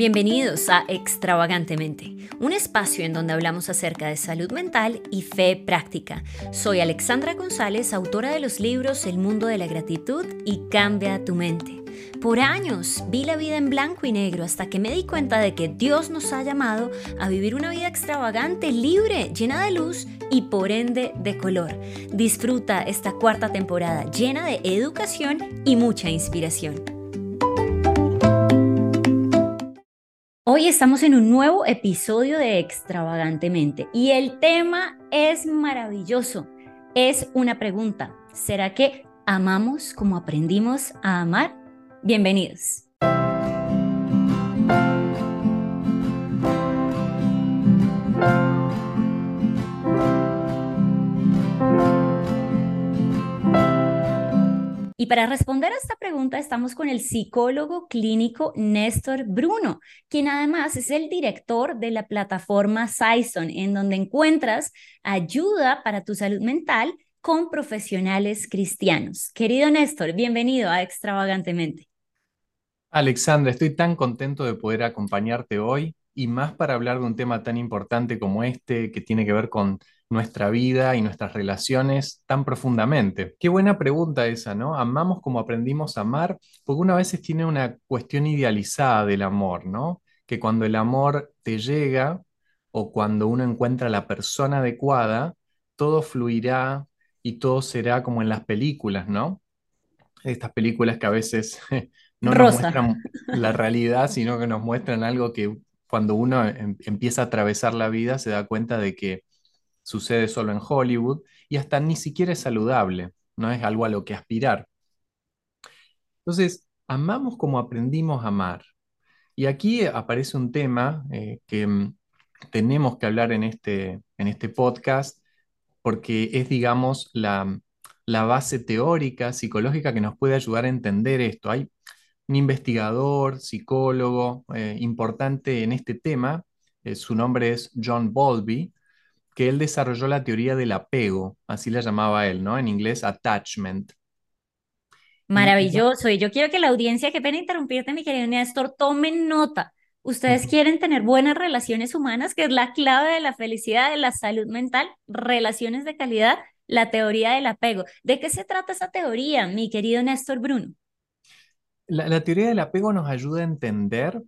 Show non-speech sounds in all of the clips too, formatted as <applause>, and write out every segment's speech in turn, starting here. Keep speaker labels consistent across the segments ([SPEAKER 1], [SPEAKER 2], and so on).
[SPEAKER 1] Bienvenidos a Extravagantemente, un espacio en donde hablamos acerca de salud mental y fe práctica. Soy Alexandra González, autora de los libros El mundo de la gratitud y Cambia tu mente. Por años vi la vida en blanco y negro hasta que me di cuenta de que Dios nos ha llamado a vivir una vida extravagante, libre, llena de luz y por ende de color. Disfruta esta cuarta temporada llena de educación y mucha inspiración. Hoy estamos en un nuevo episodio de Extravagantemente y el tema es maravilloso. Es una pregunta. ¿Será que amamos como aprendimos a amar? Bienvenidos. Y para responder a esta pregunta estamos con el psicólogo clínico Néstor Bruno, quien además es el director de la plataforma Saison, en donde encuentras ayuda para tu salud mental con profesionales cristianos. Querido Néstor, bienvenido a Extravagantemente.
[SPEAKER 2] Alexandra, estoy tan contento de poder acompañarte hoy y más para hablar de un tema tan importante como este que tiene que ver con nuestra vida y nuestras relaciones tan profundamente? Qué buena pregunta esa, ¿no? ¿Amamos como aprendimos a amar? Porque una veces tiene una cuestión idealizada del amor, ¿no? Que cuando el amor te llega o cuando uno encuentra la persona adecuada, todo fluirá y todo será como en las películas, ¿no? Estas películas que a veces <laughs> no nos muestran la realidad, sino que nos muestran algo que cuando uno em, empieza a atravesar la vida se da cuenta de que sucede solo en Hollywood y hasta ni siquiera es saludable, no es algo a lo que aspirar. Entonces, amamos como aprendimos a amar. Y aquí aparece un tema eh, que mm, tenemos que hablar en este, en este podcast porque es, digamos, la, la base teórica, psicológica que nos puede ayudar a entender esto. Hay un investigador, psicólogo eh, importante en este tema, eh, su nombre es John Bowlby, que él desarrolló la teoría del apego, así la llamaba él, ¿no? En inglés, attachment.
[SPEAKER 1] Maravilloso. Y yo quiero que la audiencia, que pena interrumpirte, mi querido Néstor, tomen nota. Ustedes quieren tener buenas relaciones humanas, que es la clave de la felicidad, de la salud mental, relaciones de calidad, la teoría del apego. ¿De qué se trata esa teoría, mi querido Néstor Bruno?
[SPEAKER 2] la teoría del apego nos ayuda a entender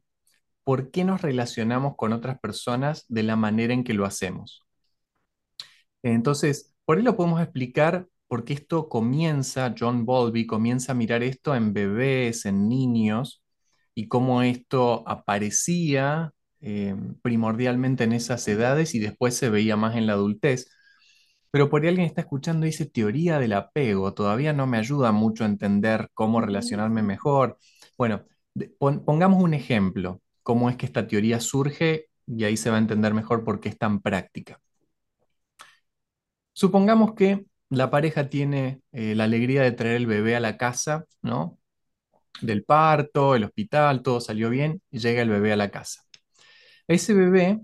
[SPEAKER 2] por qué nos relacionamos con otras personas de la manera en que lo hacemos. Entonces, por ahí lo podemos explicar porque esto comienza, John Bowlby comienza a mirar esto en bebés, en niños, y cómo esto aparecía eh, primordialmente en esas edades y después se veía más en la adultez. Pero por ahí alguien está escuchando y dice teoría del apego, todavía no me ayuda mucho a entender cómo relacionarme mejor. Bueno, pongamos un ejemplo, cómo es que esta teoría surge y ahí se va a entender mejor por qué es tan práctica. Supongamos que la pareja tiene eh, la alegría de traer el bebé a la casa, ¿no? Del parto, el hospital, todo salió bien y llega el bebé a la casa. Ese bebé,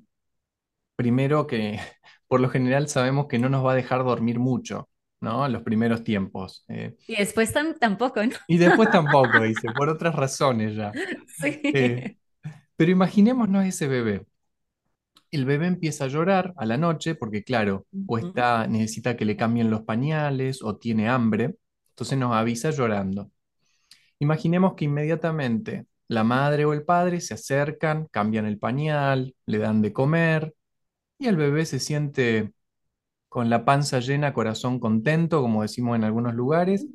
[SPEAKER 2] primero que <laughs> por lo general sabemos que no nos va a dejar dormir mucho, ¿no? En los primeros tiempos.
[SPEAKER 1] Eh. y después tampoco, ¿no?
[SPEAKER 2] Y después tampoco, <laughs> dice, por otras razones ya. Sí. Eh, pero imaginémonos ese bebé el bebé empieza a llorar a la noche porque, claro, o está, necesita que le cambien los pañales o tiene hambre, entonces nos avisa llorando. Imaginemos que inmediatamente la madre o el padre se acercan, cambian el pañal, le dan de comer y el bebé se siente con la panza llena, corazón contento, como decimos en algunos lugares,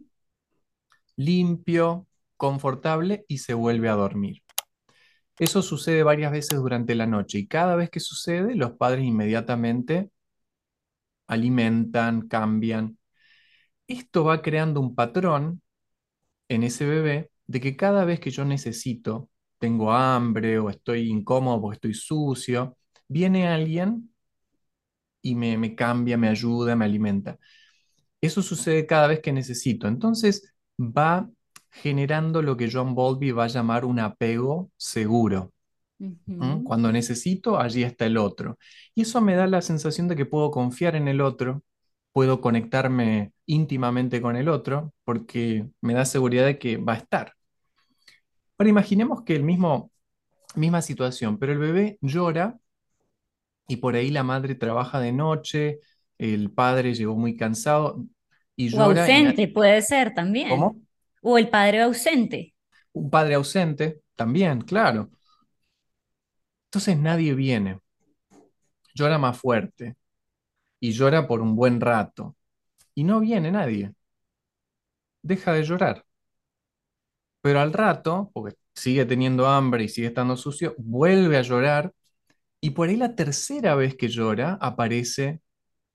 [SPEAKER 2] limpio, confortable y se vuelve a dormir. Eso sucede varias veces durante la noche y cada vez que sucede, los padres inmediatamente alimentan, cambian. Esto va creando un patrón en ese bebé de que cada vez que yo necesito, tengo hambre o estoy incómodo porque estoy sucio, viene alguien y me, me cambia, me ayuda, me alimenta. Eso sucede cada vez que necesito. Entonces va generando lo que John Bowlby va a llamar un apego seguro. Cuando necesito, allí está el otro. Y eso me da la sensación de que puedo confiar en el otro, puedo conectarme íntimamente con el otro, porque me da seguridad de que va a estar. Ahora imaginemos que el mismo misma situación, pero el bebé llora y por ahí la madre trabaja de noche, el padre llegó muy cansado y
[SPEAKER 1] O
[SPEAKER 2] llora y na-
[SPEAKER 1] ausente puede ser también.
[SPEAKER 2] ¿Cómo?
[SPEAKER 1] O el padre ausente.
[SPEAKER 2] Un padre ausente, también, claro. Entonces nadie viene, llora más fuerte y llora por un buen rato y no viene nadie, deja de llorar. Pero al rato, porque sigue teniendo hambre y sigue estando sucio, vuelve a llorar y por ahí la tercera vez que llora aparece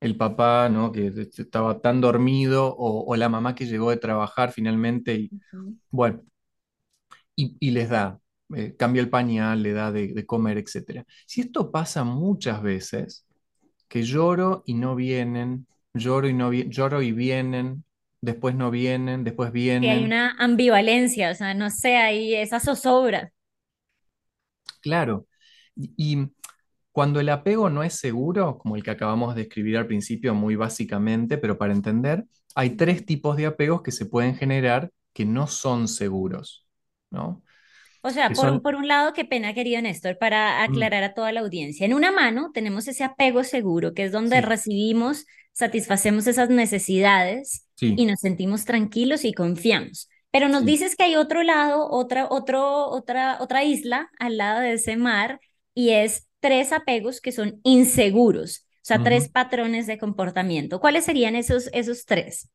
[SPEAKER 2] el papá, ¿no? Que estaba tan dormido o, o la mamá que llegó de trabajar finalmente y bueno, y, y les da, eh, cambia el pañal, le da de, de comer, etcétera. Si esto pasa muchas veces, que lloro y no vienen, lloro y no vi- lloro y vienen, después no vienen, después
[SPEAKER 1] Y hay
[SPEAKER 2] vienen,
[SPEAKER 1] una ambivalencia, o sea, no sé, hay esa zozobra.
[SPEAKER 2] claro. Y, y cuando el apego no es seguro, como el que acabamos de escribir al principio muy básicamente, pero para entender, hay tres tipos de apegos que se pueden generar que no son seguros, ¿no?
[SPEAKER 1] O sea, por un,
[SPEAKER 2] son,
[SPEAKER 1] por un lado, qué pena, querido Néstor, para
[SPEAKER 2] mm,
[SPEAKER 1] aclarar a toda la audiencia. En una mano tenemos ese apego seguro, que es donde
[SPEAKER 2] sí,
[SPEAKER 1] recibimos, satisfacemos esas necesidades y nos sentimos tranquilos y confiamos. Pero nos
[SPEAKER 2] sí.
[SPEAKER 1] dices que hay otro lado, otra, otro, otra, otra isla al lado de ese mar, y es tres apegos que son inseguros, o sea, tres patrones de comportamiento. ¿Cuáles serían esos, esos tres?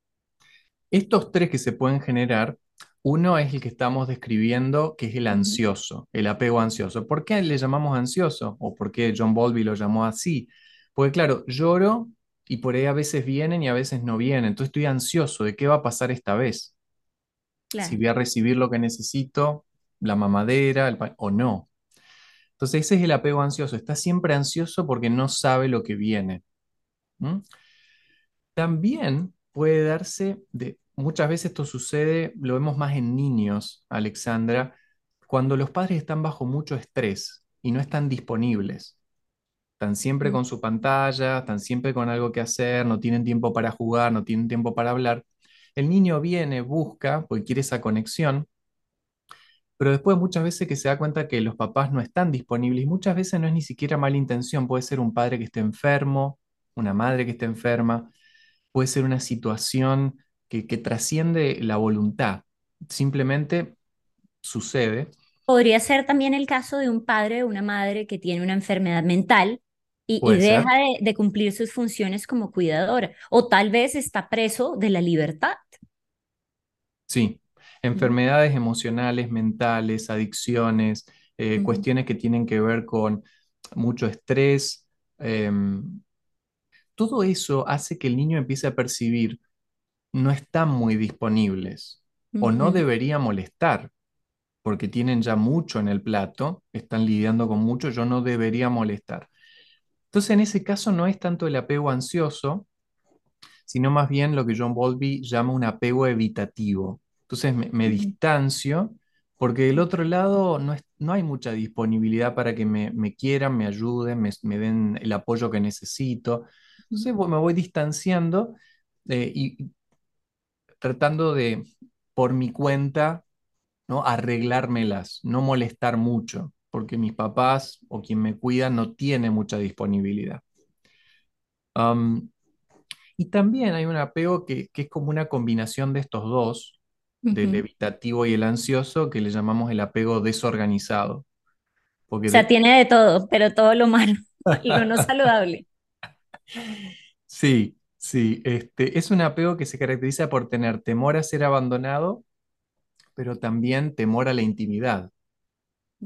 [SPEAKER 2] Estos tres que se pueden generar, uno es el que estamos describiendo, que es el ansioso, el apego ansioso. ¿Por qué le llamamos ansioso? ¿O por qué John Bowlby lo llamó así? Porque claro, lloro y por ahí a veces vienen y a veces no vienen. Entonces estoy ansioso de qué va a pasar esta vez. Si
[SPEAKER 1] claro.
[SPEAKER 2] voy a recibir lo que necesito, la mamadera, el o no. Entonces ese es el apego ansioso. Está siempre ansioso porque no sabe lo que viene. También puede darse, de, muchas veces esto sucede, lo vemos más en niños, Alexandra, cuando los padres están bajo mucho estrés y no están disponibles. Están siempre con su pantalla, están siempre con algo que hacer, no tienen tiempo para jugar, no tienen tiempo para hablar. El niño viene, busca, porque quiere esa conexión, pero después muchas veces que se da cuenta que los papás no están disponibles y muchas veces no es ni siquiera mala intención, puede ser un padre que esté enfermo, una madre que esté enferma puede ser una situación que, que trasciende la voluntad. Simplemente sucede,
[SPEAKER 1] Podría ser también el caso de un padre o una madre que tiene una enfermedad mental y, deja de, de cumplir sus funciones como cuidadora, o tal vez está preso de la libertad.
[SPEAKER 2] sí. Enfermedades emocionales, mentales, adicciones, eh, cuestiones que tienen que ver con mucho estrés. em, todo eso hace que el niño empiece a percibir no están muy disponibles o no debería molestar porque tienen ya mucho en el plato, están lidiando con mucho, yo no debería molestar. Entonces, en ese caso no es tanto el apego ansioso, sino más bien lo que John Bowlby llama un apego evitativo. Entonces, me, distancio porque del otro lado no, es- no hay mucha disponibilidad para que me, me quieran, me ayuden, me, me den el apoyo que necesito. Entonces, me voy distanciando eh, y tratando de, por mi cuenta, ¿no? arreglármelas, no molestar mucho, porque mis papás o quien me cuida no tiene mucha disponibilidad. Y también hay un apego que, que es como una combinación de estos dos, del evitativo y el ansioso, que le llamamos el apego desorganizado.
[SPEAKER 1] O
[SPEAKER 2] Porque
[SPEAKER 1] sea,
[SPEAKER 2] de-
[SPEAKER 1] tiene de todo, pero todo lo malo, lo no saludable. <laughs>
[SPEAKER 2] sí, sí, este, es un apego que se caracteriza por tener temor a ser abandonado, pero también temor a la intimidad.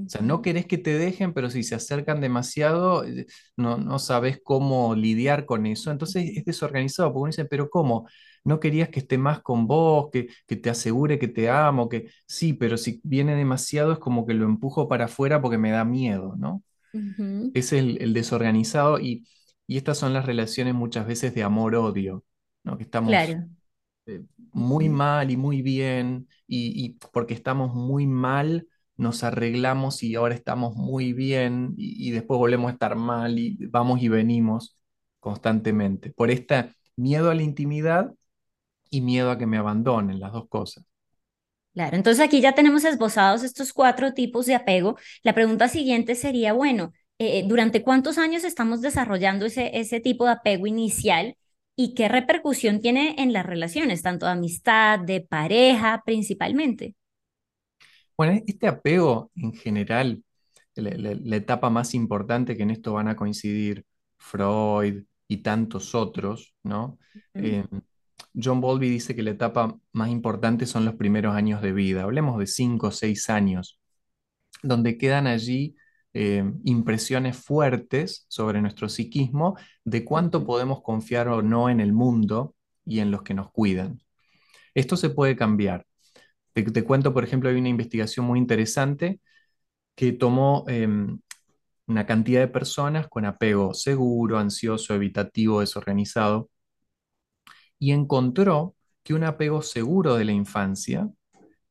[SPEAKER 2] O sea, no querés que te dejen, pero si se acercan demasiado, eh, no, no sabes cómo lidiar con eso. Entonces es desorganizado, porque uno dice, pero ¿cómo? ¿No querías que esté más con vos, que, que te asegure que te amo? Que sí, pero si viene demasiado es como que lo empujo para afuera porque me da miedo, ¿no?
[SPEAKER 1] ujú.
[SPEAKER 2] Es el, el desorganizado y, y estas son las relaciones muchas veces de amor-odio, ¿no? Que estamos
[SPEAKER 1] Claro.
[SPEAKER 2] eh, muy mal y muy bien, y, y porque estamos muy mal, nos arreglamos y ahora estamos muy bien, y, después volvemos a estar mal y vamos y venimos constantemente. Por este miedo a la intimidad y miedo a que me abandonen, las dos cosas.
[SPEAKER 1] Claro, entonces aquí ya tenemos esbozados estos cuatro tipos de apego. La pregunta siguiente sería, bueno, eh, ¿durante cuántos años estamos desarrollando ese, ese tipo de apego inicial y qué repercusión tiene en las relaciones, tanto de amistad, de pareja principalmente?
[SPEAKER 2] Bueno, este apego en general, la, la- la etapa más importante que en esto van a coincidir Freud y tantos otros, ¿no?
[SPEAKER 1] Mm,
[SPEAKER 2] Eh, John Bowlby dice que la etapa más importante son los primeros años de vida. Hablemos de cinco o seis años, donde quedan allí eh, impresiones fuertes sobre nuestro psiquismo de cuánto
[SPEAKER 1] ujú,
[SPEAKER 2] podemos confiar o no en el mundo y en los que nos cuidan. Esto se puede cambiar. Te, cuento, por ejemplo, hay una investigación muy interesante que tomó em, una cantidad de personas con apego seguro, ansioso, evitativo, desorganizado, y encontró que un apego seguro de la infancia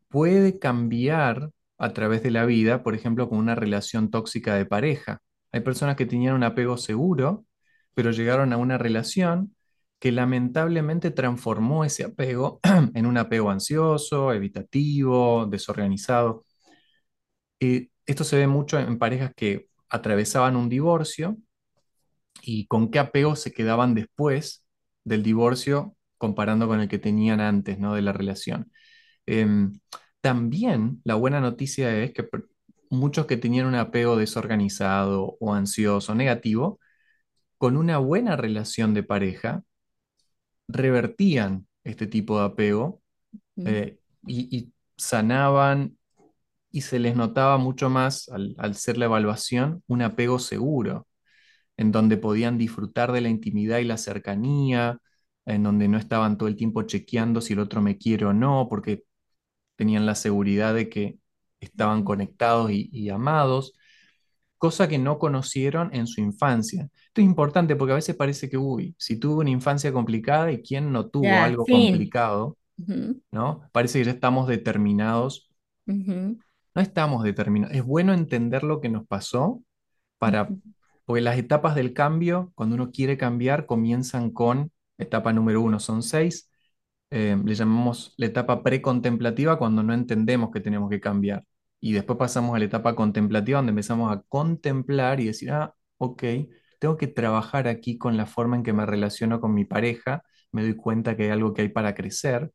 [SPEAKER 2] puede cambiar a través de la vida, por ejemplo, con una relación tóxica de pareja. Hay personas que tenían un apego seguro, pero llegaron a una relación que lamentablemente transformó ese apego <clears throat> en un apego ansioso, evitativo, desorganizado. Eh, esto se ve mucho en parejas que atravesaban un divorcio y con qué apego se quedaban después del divorcio comparando con el que tenían antes, ¿no? de la relación. Em, también la buena noticia es que muchos que tenían un apego desorganizado o ansioso, negativo, con una buena relación de pareja, revertían este tipo de apego eh, y, y sanaban y se les notaba mucho más al, al ser la evaluación un apego seguro, en donde podían disfrutar de la intimidad y la cercanía, en donde no estaban todo el tiempo chequeando si el otro me quiere o no, porque tenían la seguridad de que estaban conectados y, y amados, cosa que no conocieron en su infancia. Esto es importante porque a veces parece que, uy, si tuvo una infancia complicada y quién no tuvo algo
[SPEAKER 1] fin.
[SPEAKER 2] complicado, ¿no? Parece que ya estamos determinados. No estamos determinados. Es bueno entender lo que nos pasó para,
[SPEAKER 1] ujú.
[SPEAKER 2] porque las etapas del cambio, cuando uno quiere cambiar, comienzan con etapa número uno, son seis, eh, le llamamos la etapa precontemplativa cuando no entendemos que tenemos que cambiar. Y después pasamos a la etapa contemplativa donde empezamos a contemplar y decir, ah, ok, tengo que trabajar aquí con la forma en que me relaciono con mi pareja, me doy cuenta que hay algo que hay para crecer.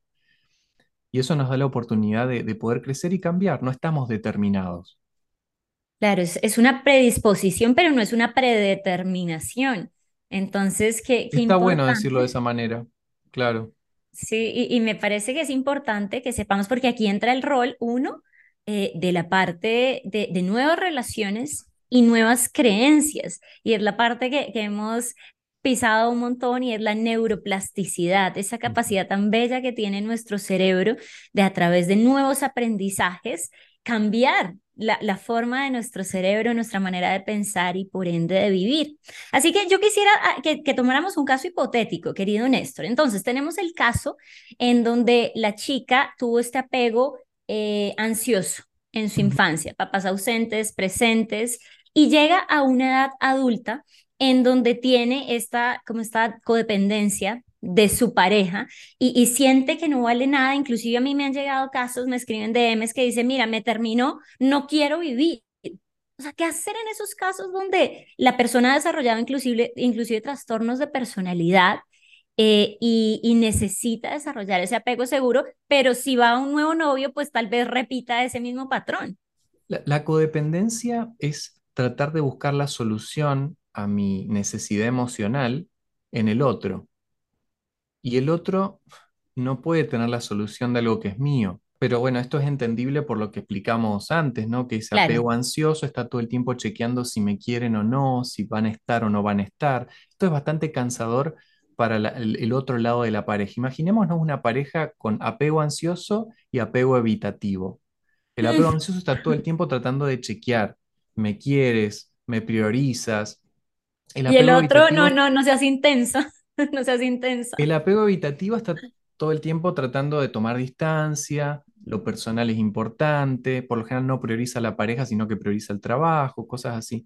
[SPEAKER 2] Y eso nos da la oportunidad de, de poder crecer y cambiar, no estamos determinados.
[SPEAKER 1] Claro, es, es una predisposición, pero no es una predeterminación. Entonces, qué, qué
[SPEAKER 2] Está bueno decirlo de
[SPEAKER 1] importante.
[SPEAKER 2] esa manera, claro.
[SPEAKER 1] Sí, y, y me parece que es importante que sepamos, porque aquí entra el rol, uno, eh, de la parte de, de nuevas relaciones y nuevas creencias. Y es la parte que, que hemos pisado un montón y es la neuroplasticidad, esa capacidad tan bella que tiene nuestro cerebro de a través de nuevos aprendizajes cambiar la, la forma de nuestro cerebro, nuestra manera de pensar y por ende de vivir. Así que yo quisiera ah, que, que tomáramos un caso hipotético, querido Néstor. Entonces, tenemos el caso en donde la chica tuvo este apego eh, ansioso en su infancia, papás ausentes, presentes, y llega a una edad adulta en donde tiene esta, como esta codependencia de su pareja y, y siente que no vale nada. Inclusive a mí me han llegado casos, me escriben DMs que dicen, mira, me terminó, no quiero vivir. O sea, ¿qué hacer en esos casos donde la persona ha desarrollado inclusive, inclusive trastornos de personalidad eh, y, y necesita desarrollar ese apego seguro, pero si va a un nuevo novio, pues tal vez repita ese mismo patrón?
[SPEAKER 2] La, la codependencia es tratar de buscar la solución a mi necesidad emocional en el otro. Y el otro no puede tener la solución de algo que es mío. Pero bueno, esto es entendible por lo que explicamos antes, ¿no? Que ese
[SPEAKER 1] Claro.
[SPEAKER 2] apego ansioso está todo el tiempo chequeando si me quieren o no, si van a estar o no van a estar. Esto es bastante cansador para la- el, el otro lado de la pareja. Imaginémonos una pareja con apego ansioso y apego evitativo. El apego
[SPEAKER 1] Mm.
[SPEAKER 2] ansioso está todo el tiempo tratando de chequear, me quieres, me priorizas. El
[SPEAKER 1] Y el otro,
[SPEAKER 2] evitativo
[SPEAKER 1] no, no, no seas intenso, <laughs> no seas intensa.
[SPEAKER 2] el apego evitativo está todo el tiempo tratando de tomar distancia, lo personal es importante, por lo general no prioriza a la pareja, sino que prioriza el trabajo, cosas así.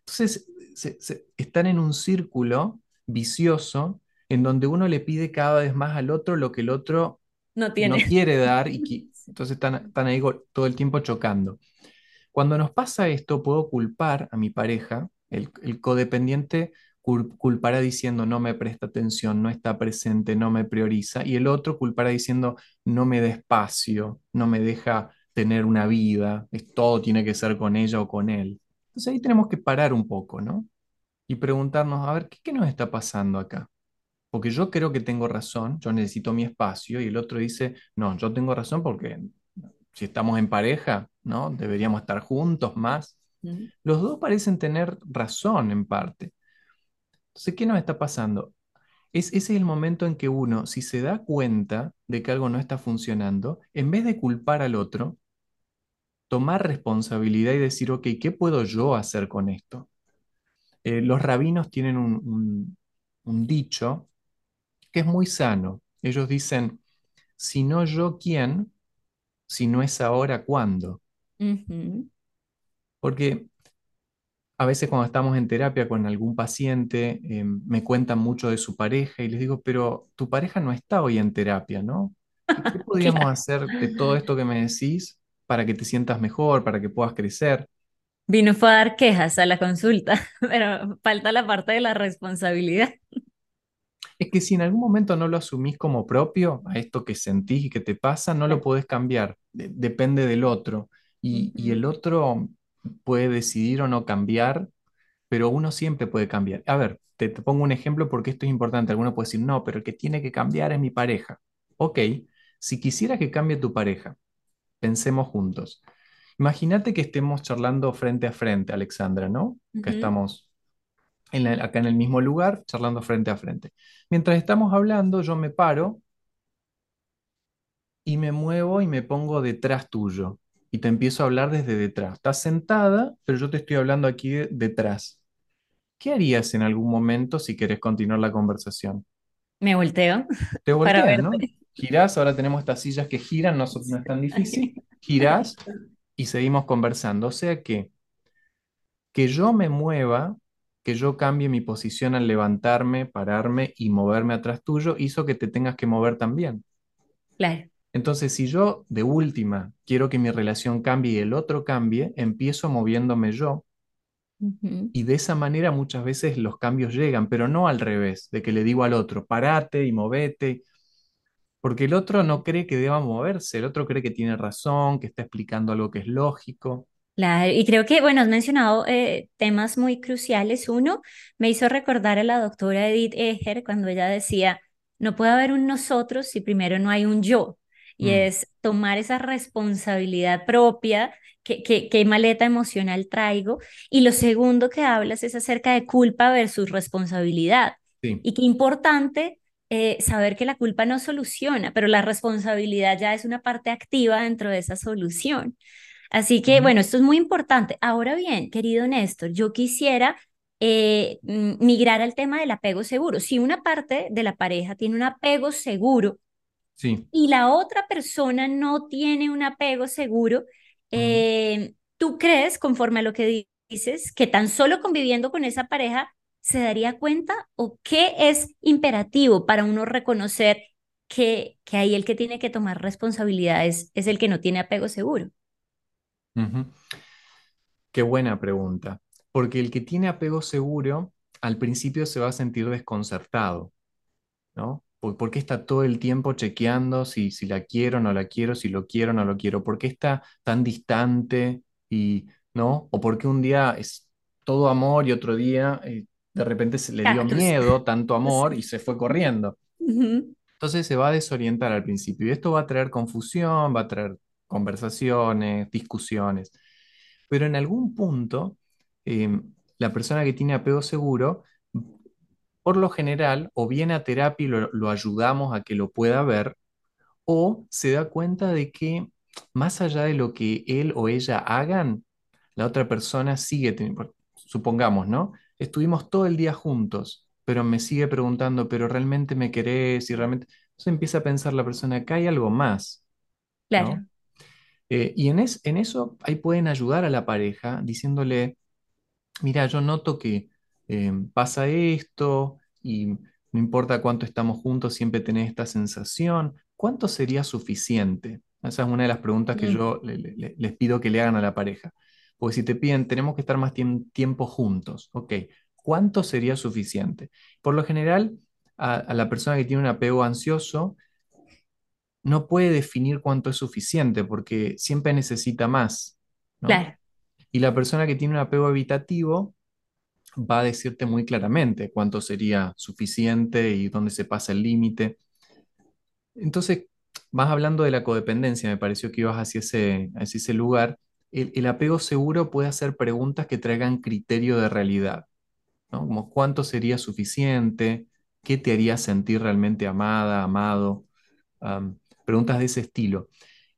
[SPEAKER 2] Entonces, se- se- están en un círculo vicioso en donde uno le pide cada vez más al otro lo que el otro
[SPEAKER 1] No
[SPEAKER 2] no
[SPEAKER 1] tiene.
[SPEAKER 2] quiere <laughs> dar y, Entonces están, están ahí todo el tiempo chocando. Cuando nos pasa esto, puedo culpar a mi pareja, el, el codependiente cul- culpará diciendo no me presta atención, no está presente, no me prioriza, y el otro culpará diciendo no me da espacio, no me deja tener una vida, es, todo tiene que ser con ella o con él. Entonces ahí tenemos que parar un poco, ¿no? Y preguntarnos, a ver, ¿qué, qué nos está pasando acá? Porque yo creo que tengo razón, yo necesito mi espacio, y el otro dice, no, yo tengo razón porque si estamos en pareja, ¿no? Deberíamos estar juntos más. Los dos parecen tener razón en parte. Entonces, ¿qué nos está pasando? Es, ese es el momento en que uno, si se da cuenta de que algo no está funcionando, en vez de culpar al otro, tomar responsabilidad y decir, ok, ¿qué puedo yo hacer con esto? Eh, los rabinos tienen un, un un dicho que es muy sano. Ellos dicen, si no yo, ¿quién? Si no es ahora, ¿cuándo? Porque A veces cuando estamos en terapia con algún paciente, eh, me cuentan mucho de su pareja y les digo, pero tu pareja no está hoy en terapia, ¿no? ¿Qué, qué <laughs> podríamos
[SPEAKER 1] Claro.
[SPEAKER 2] hacer de todo esto que me decís para que te sientas mejor, para que puedas crecer?
[SPEAKER 1] Vino fue a dar quejas a la consulta, <laughs> pero falta la parte de la responsabilidad.
[SPEAKER 2] Es que si en algún momento no lo asumís como propio, a esto que sentís y que te pasa, no lo podés cambiar, de- depende del otro. Y, y el otro puede decidir o no cambiar pero uno siempre puede cambiar. A ver, te, te pongo un ejemplo porque esto es importante. Alguno puede decir, no, pero el que tiene que cambiar es mi pareja. Ok, si quisiera que cambie tu pareja, pensemos juntos. Imagínate que estemos charlando frente a frente, Alexandra, ¿no? Que estamos en la- acá en el mismo lugar, charlando frente a frente. Mientras estamos hablando, yo me paro y me muevo y me pongo detrás tuyo. Y te empiezo a hablar desde detrás. Estás sentada, pero yo te estoy hablando aquí de- detrás. ¿Qué harías en algún momento si querés continuar la conversación?
[SPEAKER 1] Me volteo
[SPEAKER 2] Te <laughs> volteas, ¿no? Girás, ahora tenemos estas sillas que giran, no, no es tan difícil. Girás y seguimos conversando. O sea que que yo me mueva, que yo cambie mi posición al levantarme, pararme y moverme atrás tuyo, hizo que te tengas que mover también.
[SPEAKER 1] Claro.
[SPEAKER 2] Entonces, si yo de última quiero que mi relación cambie y el otro cambie, empiezo moviéndome yo. Y de esa manera muchas veces los cambios llegan, pero no al revés, de que le digo al otro, parate y movete, porque el otro no cree que deba moverse, el otro cree que tiene razón, que está explicando algo que es lógico.
[SPEAKER 1] Claro, y creo que, bueno, has mencionado eh, temas muy cruciales. Uno, me hizo recordar a la doctora Edith Eger cuando ella decía, no puede haber un nosotros si primero no hay un yo. Y
[SPEAKER 2] Mm,
[SPEAKER 1] es tomar esa responsabilidad propia, que, que, qué maleta emocional traigo. Y lo segundo que hablas es acerca de culpa versus responsabilidad.
[SPEAKER 2] sí.
[SPEAKER 1] Y qué importante eh, saber que la culpa no soluciona, pero la responsabilidad ya es una parte activa dentro de esa solución. Así que, bueno, esto es muy importante. Ahora bien, querido Néstor, yo quisiera eh, migrar al tema del apego seguro. Si una parte de la pareja tiene un apego seguro
[SPEAKER 2] Sí.
[SPEAKER 1] y la otra persona no tiene un apego seguro, eh, ¿tú crees, conforme a lo que di- dices, que tan solo conviviendo con esa pareja se daría cuenta o qué es imperativo para uno reconocer que, que ahí el que tiene que tomar responsabilidades es el que no tiene apego seguro?
[SPEAKER 2] Qué buena pregunta. Porque el que tiene apego seguro, al principio se va a sentir desconcertado. ¿no? ¿Por, qué está todo el tiempo chequeando si, si la quiero o no la quiero, si lo quiero o no lo quiero? ¿Por qué está tan distante y, ¿no? ¿O por qué un día es todo amor y otro día eh, de repente se le dio miedo, tanto <laughs> amor y se fue corriendo? Entonces se va a desorientar al principio y esto va a traer confusión, va a traer conversaciones, discusiones. Pero en algún punto, em, la persona que tiene apego seguro por lo general, o viene a terapia y lo, ayudamos a que lo pueda ver, o se da cuenta de que más allá de lo que él o ella hagan, la otra persona sigue teniendo, supongamos, ¿no? Estuvimos todo el día juntos, pero me sigue preguntando, ¿pero realmente me querés? Y realmente... Entonces empieza a pensar la persona, acá hay algo más, ¿no? Eh, y en, es- en eso ahí pueden ayudar a la pareja diciéndole, mira, yo noto que eh, pasa esto y no importa cuánto estamos juntos, siempre tenés esta sensación. ¿Cuánto sería suficiente? Esa es una de las preguntas que yo le- le- le- les pido que le hagan a la pareja. Porque si te piden, tenemos que estar más tiem- tiempo juntos, ok, ¿cuánto sería suficiente? Por lo general, a, a la persona que tiene un apego ansioso no puede definir cuánto es suficiente porque siempre necesita más, ¿no?
[SPEAKER 1] Claro,
[SPEAKER 2] Y la persona que tiene un apego evitativo va a decirte muy claramente cuánto sería suficiente y dónde se pasa el límite. Entonces, vas hablando de la codependencia, me pareció que ibas hacia ese, hacia ese lugar. El, el apego seguro puede hacer preguntas que traigan criterio de realidad, ¿no? Como cuánto sería suficiente, qué te haría sentir realmente amada, amado, Am, preguntas de ese estilo.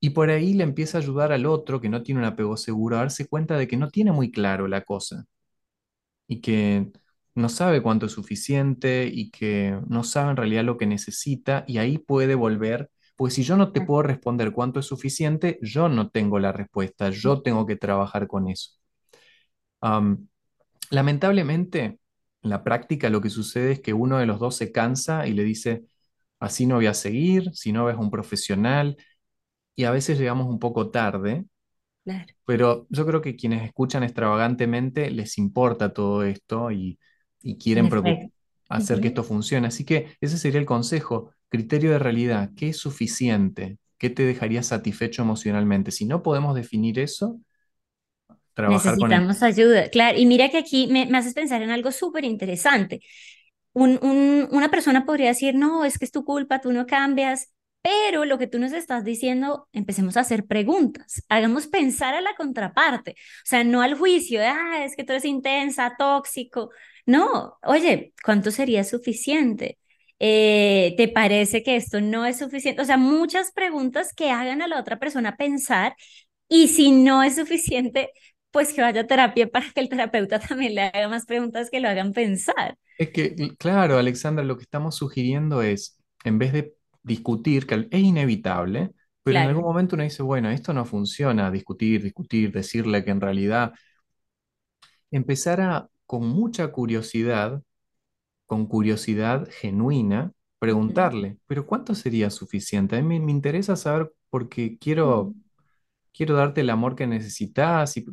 [SPEAKER 2] Y por ahí le empieza a ayudar al otro que no tiene un apego seguro a darse cuenta de que no tiene muy claro la cosa y que no sabe cuánto es suficiente y que no sabe en realidad lo que necesita y ahí puede volver, porque si yo no te puedo responder cuánto es suficiente, yo no tengo la respuesta, yo tengo que trabajar con eso. Am, lamentablemente, en la práctica lo que sucede es que uno de los dos se cansa y le dice, así no voy a seguir, si no ves un profesional, y a veces llegamos un poco tarde
[SPEAKER 1] claro,
[SPEAKER 2] pero yo creo que quienes escuchan extravagantemente les importa todo esto y, y
[SPEAKER 1] en
[SPEAKER 2] quieren hacer que esto funcione. Así que ese sería el consejo. Criterio de realidad. ¿Qué es suficiente? ¿Qué te dejaría satisfecho emocionalmente? Si no podemos definir eso, trabajar con el...
[SPEAKER 1] Necesitamos ayuda, claro. Y mira que aquí me, me haces pensar en algo súper interesante. Un, un- una persona podría decir, no, es que es tu culpa, tú no cambias, pero lo que tú nos estás diciendo, empecemos a hacer preguntas, hagamos pensar a la contraparte, o sea, no al juicio de, ah, es que tú eres intensa, tóxico. No, oye, ¿cuánto sería suficiente? Eh, ¿te parece que esto no es suficiente? O sea, muchas preguntas que hagan a la otra persona pensar y si no es suficiente, pues que vaya a terapia para que el terapeuta también le haga más preguntas que lo hagan pensar.
[SPEAKER 2] Es que, claro, Alexandra, lo que estamos sugiriendo es, en vez de discutir, que es inevitable, pero en algún momento uno dice, bueno, esto no funciona, discutir, discutir, decirle que en realidad empezar a, con mucha curiosidad, con curiosidad genuina, preguntarle, pero ¿cuánto sería suficiente? A mí me, me interesa saber porque quiero, quiero darte el amor que necesitas y,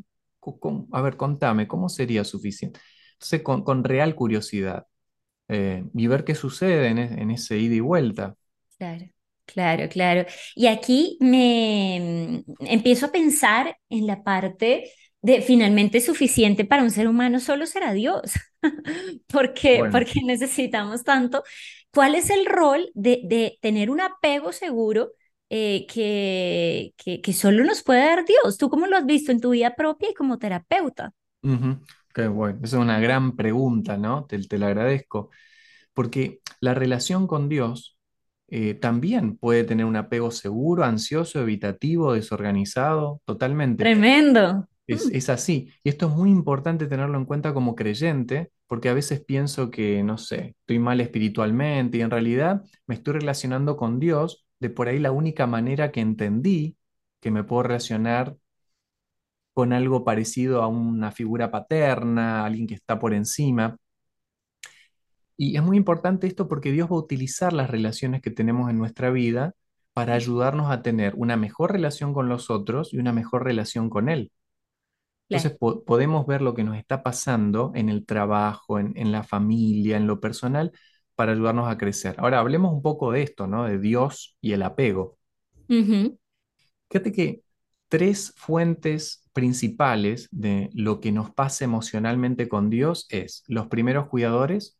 [SPEAKER 2] com- a ver, contame, ¿cómo sería suficiente? Entonces, con, con real curiosidad eh, y ver qué sucede en, en ese ida y vuelta.
[SPEAKER 1] Claro, claro, claro. Y aquí me empiezo a pensar en la parte de finalmente suficiente para un ser humano solo será Dios. <laughs> porque
[SPEAKER 2] Bueno.
[SPEAKER 1] Porque necesitamos tanto. ¿Cuál es el rol de, de tener un apego seguro eh, que, que, que solo nos puede dar Dios? ¿Tú cómo lo has visto en tu vida propia y como terapeuta?
[SPEAKER 2] Qué bueno, esa es una gran pregunta, ¿no? Te, te la agradezco. Porque la relación con Dios eh, también puede tener un apego seguro, ansioso, evitativo, desorganizado, totalmente.
[SPEAKER 1] Tremendo.
[SPEAKER 2] Es,
[SPEAKER 1] Mm,
[SPEAKER 2] es así. Y esto es muy importante tenerlo en cuenta como creyente, porque a veces pienso que, no sé, estoy mal espiritualmente y en realidad me estoy relacionando con Dios de por ahí la única manera que entendí que me puedo relacionar con algo parecido a una figura paterna, alguien que está por encima. Y es muy importante esto porque Dios va a utilizar las relaciones que tenemos en nuestra vida para ayudarnos a tener una mejor relación con los otros y una mejor relación con Él.
[SPEAKER 1] claro.
[SPEAKER 2] Entonces po- podemos ver lo que nos está pasando en el trabajo, en, en la familia, en lo personal, para ayudarnos a crecer. Ahora hablemos un poco de esto, ¿no? De Dios y el apego.
[SPEAKER 1] Ujú,
[SPEAKER 2] Fíjate que tres fuentes principales de lo que nos pasa emocionalmente con Dios es los primeros cuidadores,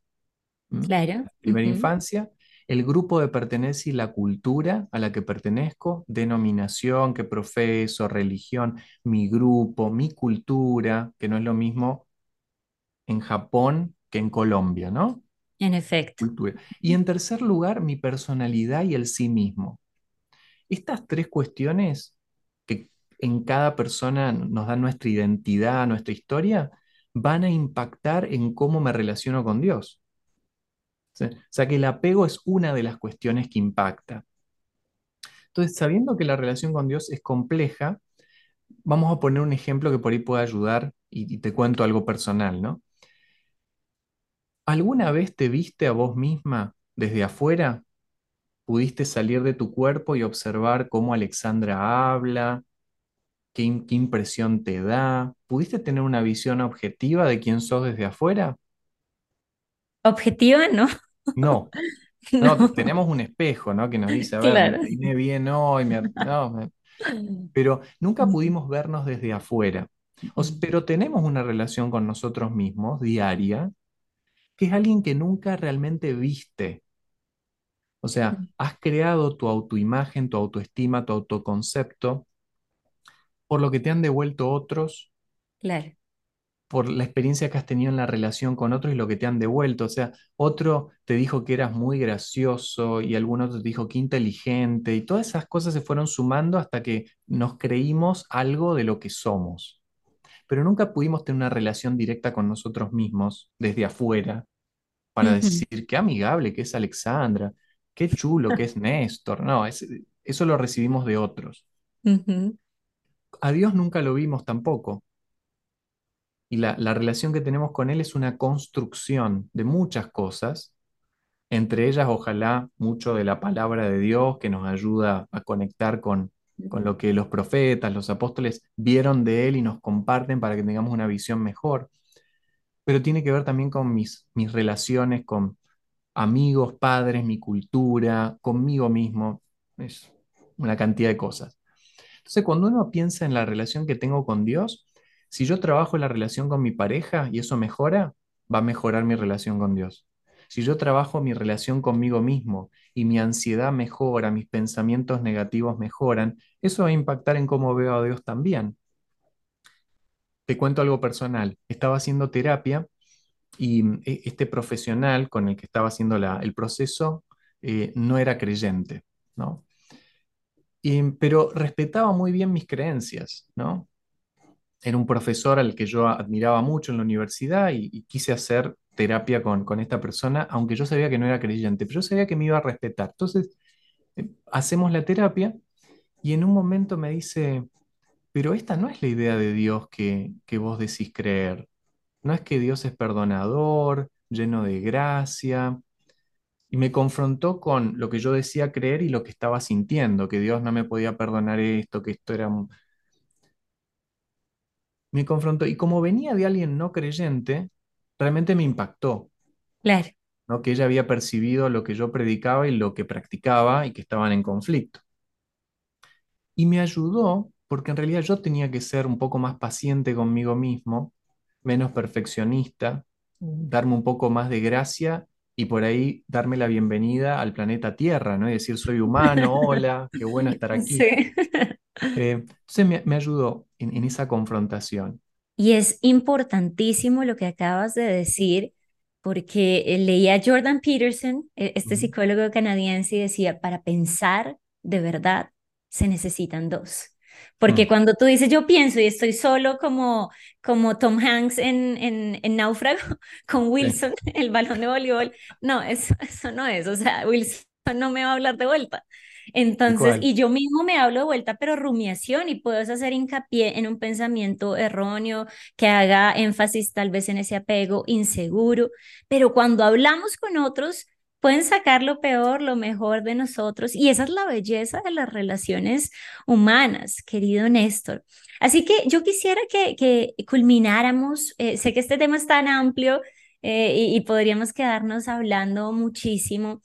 [SPEAKER 2] la primera infancia, el grupo de pertenencia y la cultura a la que pertenezco, denominación que profeso, religión, mi grupo, mi cultura, que no es lo mismo en Japón que en Colombia, ¿no?
[SPEAKER 1] En efecto.
[SPEAKER 2] Y en tercer lugar, mi personalidad y el sí mismo. Estas tres cuestiones que en cada persona nos dan nuestra identidad, nuestra historia, van a impactar en cómo me relaciono con Dios. O sea que el apego es una de las cuestiones que impacta. Entonces, sabiendo que la relación con Dios es compleja, vamos a poner un ejemplo que por ahí pueda ayudar y, y te cuento algo personal, ¿no? ¿Alguna vez te viste a vos misma desde afuera ¿Pudiste salir de tu cuerpo y observar cómo Alexandra habla? ¿Qué, im- qué impresión te da? ¿Pudiste tener una visión objetiva de quién sos desde afuera?
[SPEAKER 1] Objetiva, ¿no?
[SPEAKER 2] No, <laughs> no,
[SPEAKER 1] No,
[SPEAKER 2] tenemos un espejo, ¿no? Que nos dice, a ver, me
[SPEAKER 1] claro.
[SPEAKER 2] peiné bien hoy, me ar- <laughs> no, me- pero nunca
[SPEAKER 1] Ujú,
[SPEAKER 2] pudimos vernos desde afuera. O s-
[SPEAKER 1] ujú,
[SPEAKER 2] pero tenemos una relación con nosotros mismos diaria, que es alguien que nunca realmente viste. O sea, has creado tu autoimagen, tu autoestima, tu autoconcepto por lo que te han devuelto otros,
[SPEAKER 1] Claro.
[SPEAKER 2] por la experiencia que has tenido en la relación con otros y lo que te han devuelto. O sea, otro te dijo que eras muy gracioso y algún otro te dijo que inteligente y todas esas cosas se fueron sumando hasta que nos creímos algo de lo que somos. Pero nunca pudimos tener una relación directa con nosotros mismos desde afuera para decir qué amigable que es Alexandra, qué chulo que es Néstor. No, es- eso lo recibimos de otros. A Dios nunca lo vimos tampoco. Y la, la relación que tenemos con Él es una construcción de muchas cosas, entre ellas ojalá mucho de la palabra de Dios que nos ayuda a conectar con, con lo que los profetas, los apóstoles vieron de Él y nos comparten para que tengamos una visión mejor. Pero tiene que ver también con mis, mis relaciones con amigos, padres, mi cultura, conmigo mismo. Es una cantidad de cosas. Entonces, cuando uno piensa en la relación que tengo con Dios, si yo trabajo en la relación con mi pareja y eso mejora, va a mejorar mi relación con Dios. Si yo trabajo mi relación conmigo mismo y mi ansiedad mejora, mis pensamientos negativos mejoran, eso va a impactar en cómo veo a Dios también. Te cuento algo personal. Estaba haciendo terapia y mm, e- este profesional con el que estaba haciendo la- el proceso eh, no era creyente, ¿no? Y, pero respetaba muy bien mis creencias, ¿no? Era un profesor al que yo admiraba mucho en la universidad y, y quise hacer terapia con, con esta persona, aunque yo sabía que no era creyente, pero yo sabía que me iba a respetar. Entonces, eh, hacemos la terapia y en un momento me dice, pero esta no es la idea de Dios que, que vos decís creer. No es que Dios es perdonador, lleno de gracia. Y me confrontó con lo que yo decía creer y lo que estaba sintiendo, que Dios no me podía perdonar esto, que esto era me confrontó. Y como venía de alguien no creyente, realmente me impactó,
[SPEAKER 1] Claro.
[SPEAKER 2] ¿no? Que ella había percibido lo que yo predicaba y lo que practicaba y que estaban en conflicto. Y me ayudó porque en realidad yo tenía que ser un poco más paciente conmigo mismo, menos perfeccionista, darme un poco más de gracia y por ahí darme la bienvenida al planeta Tierra, ¿no? Y decir, soy humano, <laughs> hola, qué bueno estar aquí.
[SPEAKER 1] Sí.
[SPEAKER 2] Eh, entonces me, me ayudó en en esa confrontación.
[SPEAKER 1] Y es importantísimo lo que acabas de decir, porque eh, leía Jordan Peterson, e- este psicólogo canadiense, y decía, para pensar de verdad se necesitan dos. Porque
[SPEAKER 2] Mm,
[SPEAKER 1] cuando tú dices, yo pienso y estoy solo como, como Tom Hanks en, en, en Náufrago <laughs> con
[SPEAKER 2] sí,
[SPEAKER 1] Wilson, el balón de voleibol, no, eso, eso no es, o sea, Wilson no me va a hablar de vuelta. Entonces, y yo mismo me hablo de vuelta, pero rumiación y puedes hacer hincapié en un pensamiento erróneo que haga énfasis tal vez en ese apego inseguro, pero cuando hablamos con otros, pueden sacar lo peor, lo mejor de nosotros y esa es la belleza de las relaciones humanas, querido Néstor. Así que yo quisiera que, que culmináramos, eh, sé que este tema es tan amplio eh, y, y podríamos quedarnos hablando muchísimo.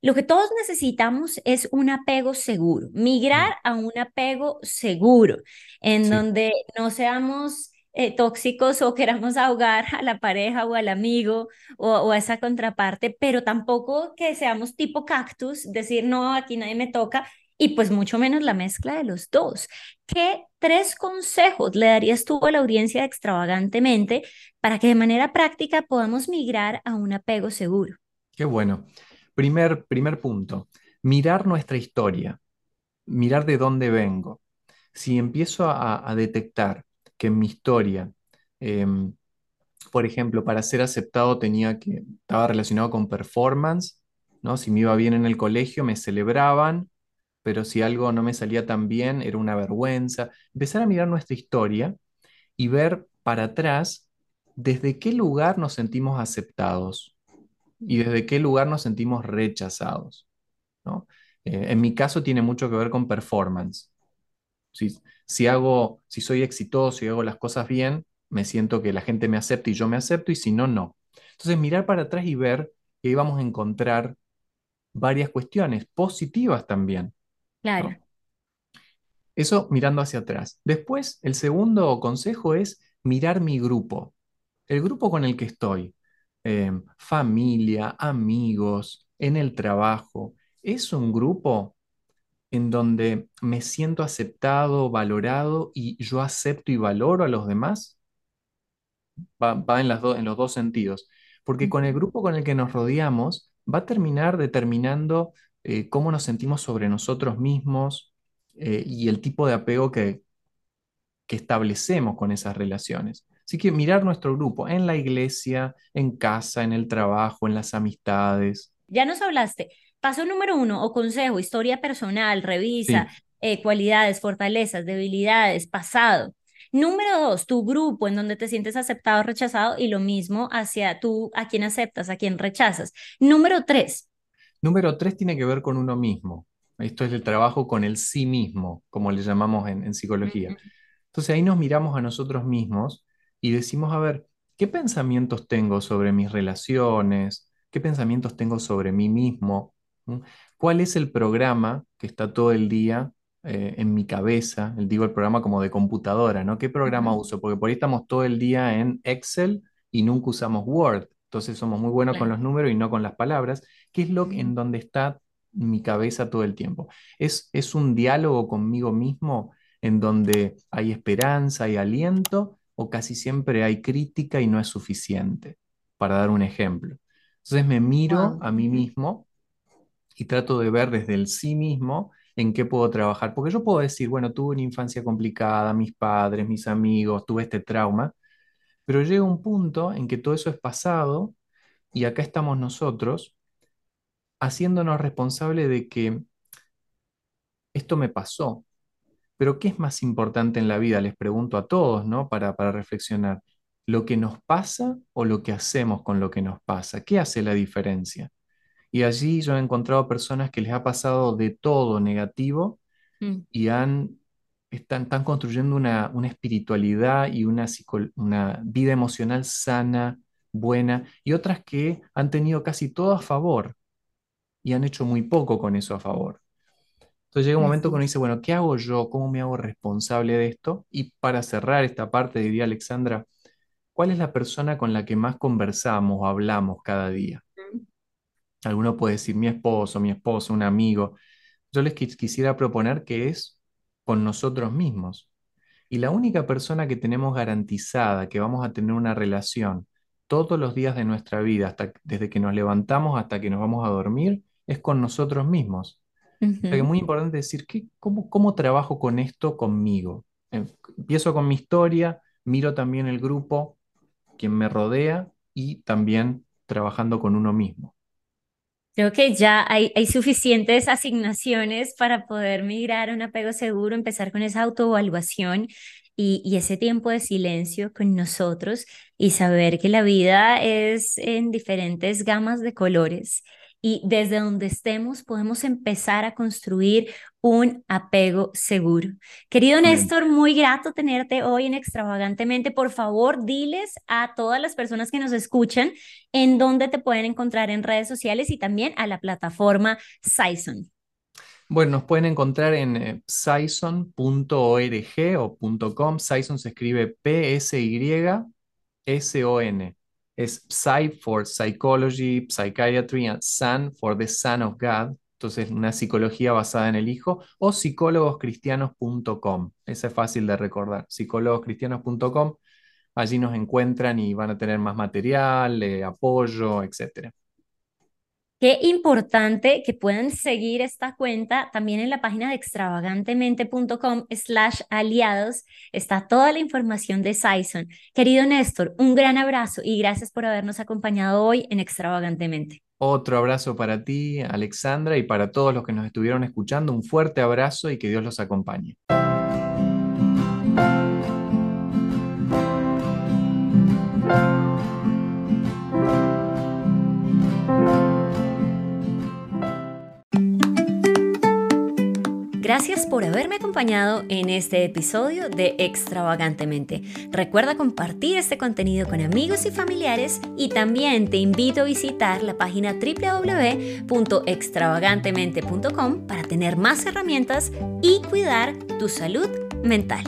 [SPEAKER 1] Lo que todos necesitamos es un apego seguro, migrar a un apego seguro, en
[SPEAKER 2] sí,
[SPEAKER 1] donde no seamos eh, tóxicos o queramos ahogar a la pareja o al amigo o, o a esa contraparte, pero tampoco que seamos tipo cactus, decir, no, aquí nadie me toca, y pues mucho menos la mezcla de los dos. ¿Qué tres consejos le darías tú a la audiencia extravagantemente para que de manera práctica podamos migrar a un apego seguro?
[SPEAKER 2] qué bueno. Primer, primer punto, mirar nuestra historia, mirar de dónde vengo. Si empiezo a, detectar que en mi historia, em, por ejemplo, para ser aceptado tenía que, estaba relacionado con performance, ¿no? Si me iba bien en el colegio, me celebraban, pero si algo no me salía tan bien, era una vergüenza. Empezar a mirar nuestra historia y ver para atrás desde qué lugar nos sentimos aceptados y desde qué lugar nos sentimos rechazados. Eh, en mi caso tiene mucho que ver con performance. Si, si, hago, si soy exitoso y hago las cosas bien, me siento que la gente me acepta y yo me acepto, y si no, no. Entonces, mirar para atrás y ver que ahí vamos a encontrar varias cuestiones positivas también.
[SPEAKER 1] Claro.
[SPEAKER 2] Eso mirando hacia atrás. Después, el segundo consejo es mirar mi grupo, el grupo con el que estoy, em, familia, amigos, en el trabajo. ¿Es un grupo en donde me siento aceptado, valorado y yo acepto y valoro a los demás? Va, en, las en los dos sentidos. Porque con el grupo con el que nos rodeamos va a terminar determinando eh, cómo nos sentimos sobre nosotros mismos eh, y el tipo de apego que, que establecemos con esas relaciones. Así que mirar nuestro grupo en la iglesia, en casa, en el trabajo, en las amistades.
[SPEAKER 1] Ya nos hablaste. Paso número uno o consejo, historia personal, revisa eh, cualidades, fortalezas, debilidades, pasado. Número dos, tu grupo en donde te sientes aceptado o rechazado y lo mismo hacia tú, a quién aceptas, a quién rechazas. Número tres.
[SPEAKER 2] Número tres tiene que ver con uno mismo. Esto es el trabajo con el sí mismo, como le llamamos en, psicología. Entonces ahí nos miramos a nosotros mismos y decimos, a ver, ¿qué pensamientos tengo sobre mis relaciones? ¿Qué pensamientos tengo sobre mí mismo? ¿Mm? ¿Cuál es el programa que está todo el día eh, en mi cabeza, digo el programa como de computadora, ¿no? ¿Qué programa uso? Porque por ahí estamos todo el día en Excel y nunca usamos Word. Entonces somos muy buenos con los números y no con las palabras. ¿Qué es lo en donde está mi cabeza todo el tiempo? ¿Es, es un diálogo conmigo mismo en donde hay esperanza, hay aliento, o casi siempre hay crítica y no es suficiente? Para dar un ejemplo. Entonces me miro a mí mismo y trato de ver desde el sí mismo en qué puedo trabajar. Porque yo puedo decir, bueno, tuve una infancia complicada, mis padres, mis amigos, tuve este trauma, pero llega un punto en que todo eso es pasado y acá estamos nosotros haciéndonos responsable de que esto me pasó. Pero ¿qué es más importante en la vida? Les pregunto a todos, ¿no? Para, para reflexionar. ¿Lo que nos pasa o lo que hacemos con lo que nos pasa? ¿Qué hace la diferencia? Y allí yo he encontrado personas que les ha pasado de todo negativo mm. y han, están, están construyendo una, una espiritualidad y una, una vida emocional sana, buena, y otras que han tenido casi todo a favor y han hecho muy poco con eso a favor. Entonces llega un momento que uno dice, bueno, ¿qué hago yo? ¿Cómo me hago responsable de esto? Y para cerrar esta parte, diría Alexandra, ¿cuál es la persona con la que más conversamos o hablamos cada día? Alguno puede decir mi esposo, mi esposo, un amigo. Yo les quisiera proponer que es con nosotros mismos. Y la única persona que tenemos garantizada que vamos a tener una relación todos los días de nuestra vida, hasta, desde que nos levantamos hasta que nos vamos a dormir, es con nosotros mismos. Es muy importante decir, ¿qué, cómo, ¿cómo trabajo con esto conmigo? Em, empiezo con mi historia, miro también el grupo, quien me rodea y también trabajando con uno mismo.
[SPEAKER 1] Creo que ya hay, hay suficientes asignaciones para poder migrar a un apego seguro, empezar con esa autoevaluación y, y, ese tiempo de silencio con nosotros y saber que la vida es en diferentes gamas de colores y desde donde estemos podemos empezar a construir un apego seguro. Querido Néstor, muy grato tenerte hoy en Extravagantemente. Por favor, diles a todas las personas que nos escuchan en dónde te pueden encontrar en redes sociales y también a la plataforma Saison.
[SPEAKER 2] Bueno, nos pueden encontrar en eh, saison.org o .com. Saison se escribe P-S-Y-S-O-N es Psy for Psychology, Psychiatry, and Son for the Son of God. Entonces, una psicología basada en el Hijo, o psicólogoscristianos.com. Esa es fácil de recordar. psicólogoscristianos.com. Allí nos encuentran y van a tener más material, eh, apoyo, etcétera.
[SPEAKER 1] Qué importante que puedan seguir esta cuenta también en la página de extravagantemente.com slash aliados. Está toda la información de Saison. Querido Néstor, un gran abrazo y gracias por habernos acompañado hoy en Extravagantemente.
[SPEAKER 2] Otro abrazo para ti, Alexandra, y para todos los que nos estuvieron escuchando. Un fuerte abrazo y que Dios los acompañe.
[SPEAKER 1] Gracias por haberme acompañado en este episodio de Extravagantemente. Recuerda compartir este contenido con amigos y familiares y también te invito a visitar la página www.extravagantemente.com para tener más herramientas y cuidar tu salud mental.